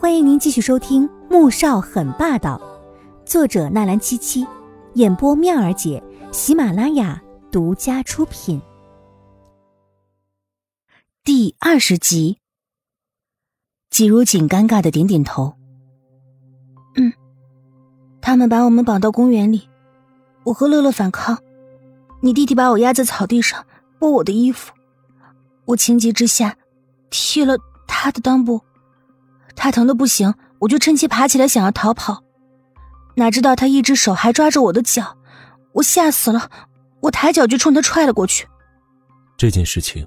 欢迎您继续收听《穆少很霸道》，作者纳兰七七，演播妙儿姐，喜马拉雅独家出品。第二十集，季如锦尴尬的点点头。嗯，他们把我们绑到公园里，我和乐乐反抗，你弟弟把我压在草地上剥我的衣服，我情急之下踢了他的裆部。他疼的不行，我就趁机爬起来想要逃跑，哪知道他一只手还抓着我的脚，我吓死了，我抬脚就冲他踹了过去。这件事情，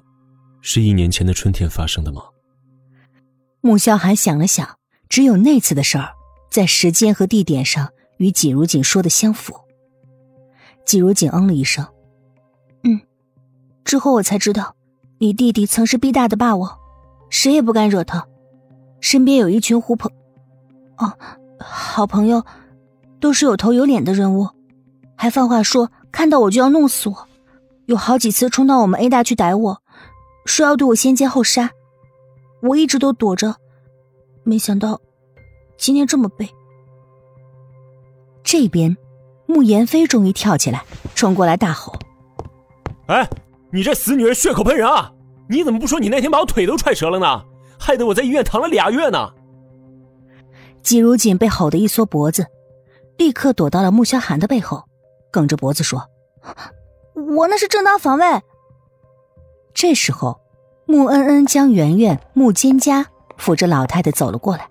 是一年前的春天发生的吗？穆萧寒想了想，只有那次的事儿，在时间和地点上与季如锦说的相符。季如锦嗯了一声，嗯，之后我才知道，你弟弟曾是逼大的霸王，谁也不敢惹他。身边有一群狐朋，哦，好朋友，都是有头有脸的人物，还放话说看到我就要弄死我，有好几次冲到我们 A 大去逮我，说要对我先奸后杀，我一直都躲着，没想到今天这么背。这边，慕言飞终于跳起来，冲过来大吼：“哎，你这死女人，血口喷人啊！你怎么不说你那天把我腿都踹折了呢？”害得我在医院躺了俩月呢。季如锦被吼得一缩脖子，立刻躲到了穆萧寒的背后，梗着脖子说：“我那是正当防卫。”这时候，穆恩恩、江圆圆、穆蒹葭扶着老太太走了过来，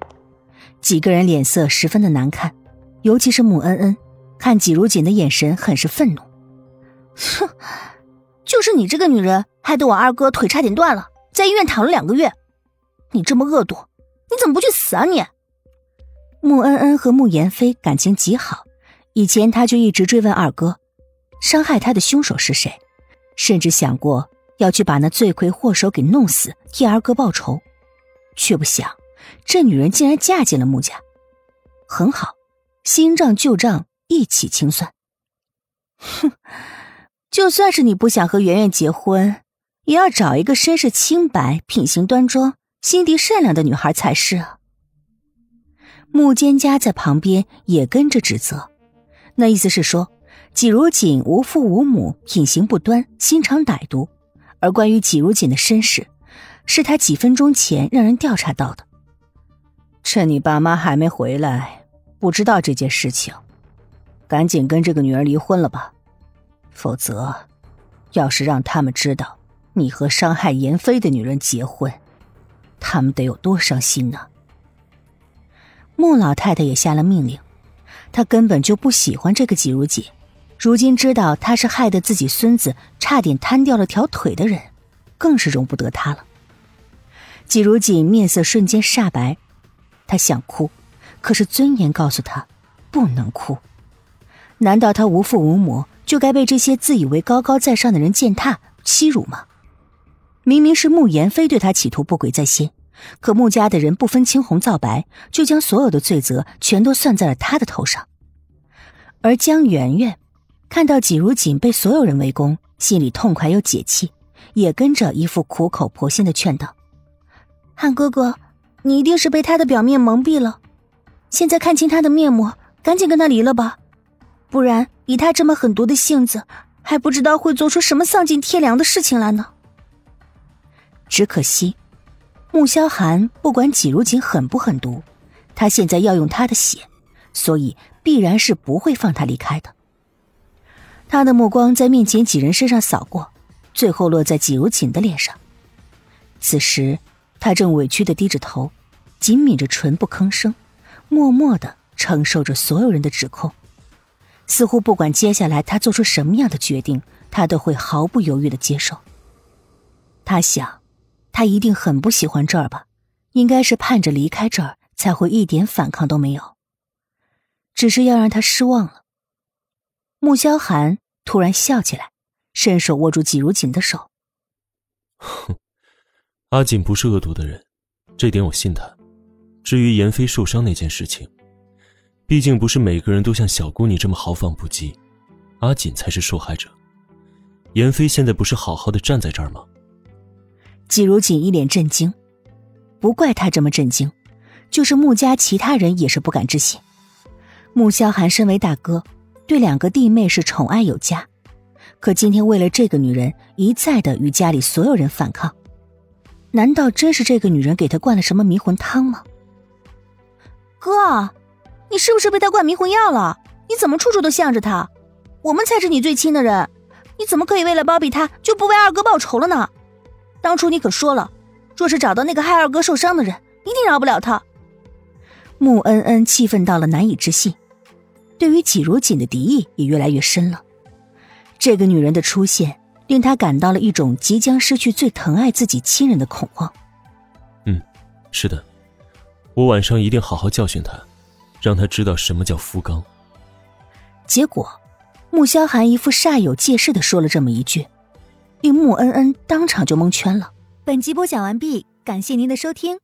几个人脸色十分的难看，尤其是穆恩恩，看季如锦的眼神很是愤怒。哼，就是你这个女人，害得我二哥腿差点断了，在医院躺了两个月。你这么恶毒，你怎么不去死啊你？穆恩恩和穆言飞感情极好，以前他就一直追问二哥，伤害他的凶手是谁，甚至想过要去把那罪魁祸首给弄死，替二哥报仇，却不想这女人竟然嫁进了穆家。很好，新账旧账一起清算。哼，就算是你不想和圆圆结婚，也要找一个身世清白、品行端庄。心地善良的女孩才是啊！穆蒹葭在旁边也跟着指责，那意思是说，季如锦无父无母，品行不端，心肠歹毒。而关于季如锦的身世，是他几分钟前让人调查到的。趁你爸妈还没回来，不知道这件事情，赶紧跟这个女儿离婚了吧，否则，要是让他们知道你和伤害颜飞的女人结婚，他们得有多伤心呢？穆老太太也下了命令，她根本就不喜欢这个季如锦，如今知道她是害得自己孙子差点瘫掉了条腿的人，更是容不得她了。季如锦面色瞬间煞白，他想哭，可是尊严告诉他不能哭。难道他无父无母，就该被这些自以为高高在上的人践踏欺辱吗？明明是穆言飞对他企图不轨在先，可穆家的人不分青红皂白，就将所有的罪责全都算在了他的头上。而江圆圆看到季如锦被所有人围攻，心里痛快又解气，也跟着一副苦口婆心的劝道：“汉哥哥，你一定是被他的表面蒙蔽了，现在看清他的面目，赶紧跟他离了吧，不然以他这么狠毒的性子，还不知道会做出什么丧尽天良的事情来呢。”只可惜，穆萧寒不管季如锦狠不狠毒，他现在要用他的血，所以必然是不会放他离开的。他的目光在面前几人身上扫过，最后落在季如锦的脸上。此时，他正委屈的低着头，紧抿着唇不吭声，默默的承受着所有人的指控，似乎不管接下来他做出什么样的决定，他都会毫不犹豫的接受。他想。他一定很不喜欢这儿吧？应该是盼着离开这儿，才会一点反抗都没有。只是要让他失望了。穆萧寒突然笑起来，伸手握住季如锦的手。哼，阿锦不是恶毒的人，这点我信他。至于颜飞受伤那件事情，毕竟不是每个人都像小姑你这么豪放不羁，阿锦才是受害者。颜飞现在不是好好的站在这儿吗？季如锦一脸震惊，不怪他这么震惊，就是穆家其他人也是不敢置信。穆萧寒身为大哥，对两个弟妹是宠爱有加，可今天为了这个女人，一再的与家里所有人反抗。难道真是这个女人给他灌了什么迷魂汤吗？哥，你是不是被他灌迷魂药了？你怎么处处都向着他？我们才是你最亲的人，你怎么可以为了包庇他就不为二哥报仇了呢？当初你可说了，若是找到那个害二哥受伤的人，一定饶不了他。穆恩恩气愤到了难以置信，对于季如锦的敌意也越来越深了。这个女人的出现。令他感到了一种即将失去最疼爱自己亲人的恐慌。嗯，是的，我晚上一定好好教训他，让他知道什么叫夫纲。结果，穆萧寒一副煞有介事的说了这么一句，令穆恩恩当场就蒙圈了。本集播讲完毕，感谢您的收听。